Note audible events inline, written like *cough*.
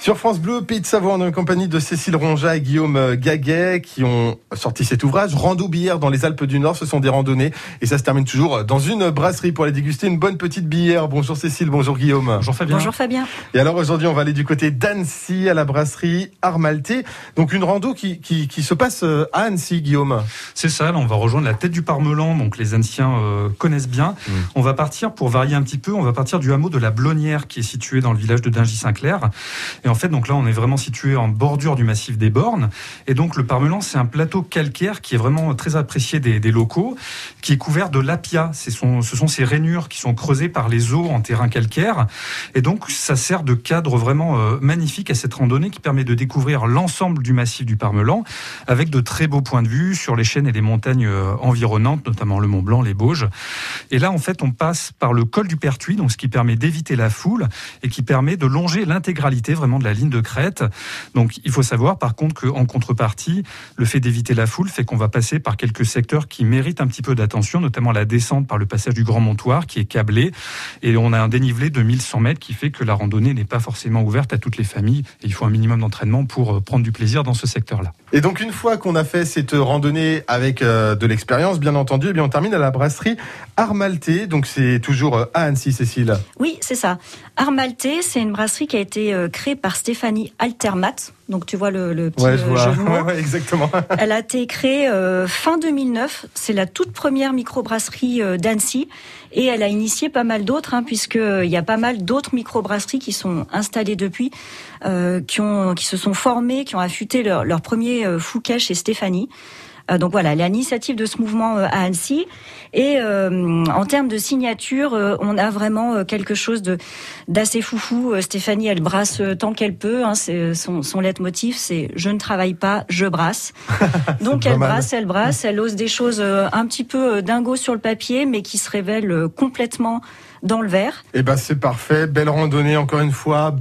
Sur France Bleu, Pays de Savoie, on est en compagnie de Cécile Ronja et Guillaume Gaguet qui ont sorti cet ouvrage. Rando bière dans les Alpes du Nord, ce sont des randonnées et ça se termine toujours dans une brasserie pour aller déguster une bonne petite bière. Bonjour Cécile, bonjour Guillaume. Bonjour Fabien. Bonjour Fabien. Et alors aujourd'hui, on va aller du côté d'Annecy à la brasserie Armalté. Donc une rando qui, qui, qui se passe euh, à Annecy, Guillaume. C'est ça, là, on va rejoindre la tête du Parmelan, donc les anciens euh, connaissent bien. Mm. On va partir, pour varier un petit peu, on va partir du hameau de la Blonnière qui est situé dans le village de Dingy-Saint-Clair. Et en fait, donc là, on est vraiment situé en bordure du massif des Bornes. Et donc le Parmelan, c'est un plateau calcaire qui est vraiment très apprécié des, locaux, qui est couvert de lapia. Ce sont, ce sont ces rainures qui sont creusées par les eaux en terrain calcaire. Et donc, ça sert de cadre vraiment euh, magnifique à cette randonnée qui permet de découvrir l'ensemble du massif du Parmelan avec de très beaux points de vue sur les chaînes et les montagnes euh, environnantes, notamment le Mont Blanc, les Bauges. Et là, en fait, on passe par le col du Pertuis, donc ce qui permet d'éviter la foule et qui permet de longer l'intégralité vraiment de la ligne de crête. Donc, il faut savoir, par contre, qu'en contrepartie, le fait d'éviter la foule fait qu'on va passer par quelques secteurs qui méritent un petit peu d'attention, notamment la descente par le passage du Grand Montoir qui est câblé et on a un dénivelé de 1100 mètres qui fait que la randonnée n'est pas forcément ouverte à toutes les familles et il faut un minimum d'entraînement pour euh, prendre du plaisir dans ce secteur-là. Et donc une fois qu'on a fait cette randonnée avec euh, de l'expérience, bien entendu, eh bien on termine à la brasserie Armalté. Donc c'est toujours euh, à Annecy, Cécile. Oui, c'est ça. Armalté, c'est une brasserie qui a été créée par Stéphanie Altermat. Donc tu vois le, le petit Ouais, je euh, vois. jeu de mots. Ouais, *laughs* ouais, exactement. *laughs* Elle a été créée euh, fin 2009. C'est la toute première microbrasserie euh, d'Annecy et elle a initié pas mal d'autres, hein, puisque euh, il y a pas mal d'autres microbrasseries qui sont installées depuis, euh, qui ont, qui se sont formées, qui ont affûté leur, leur premier Fouquet chez Stéphanie. Euh, donc voilà, l'initiative de ce mouvement euh, à Annecy. Et euh, en termes de signature, on a vraiment quelque chose de d'assez foufou. Stéphanie, elle brasse tant qu'elle peut. Hein, c'est son, son leitmotiv, c'est je ne travaille pas, je brasse. *laughs* Donc elle brasse, elle brasse, elle ose des choses un petit peu dingo sur le papier, mais qui se révèlent complètement dans le verre. Eh ben c'est parfait. Belle randonnée encore une fois.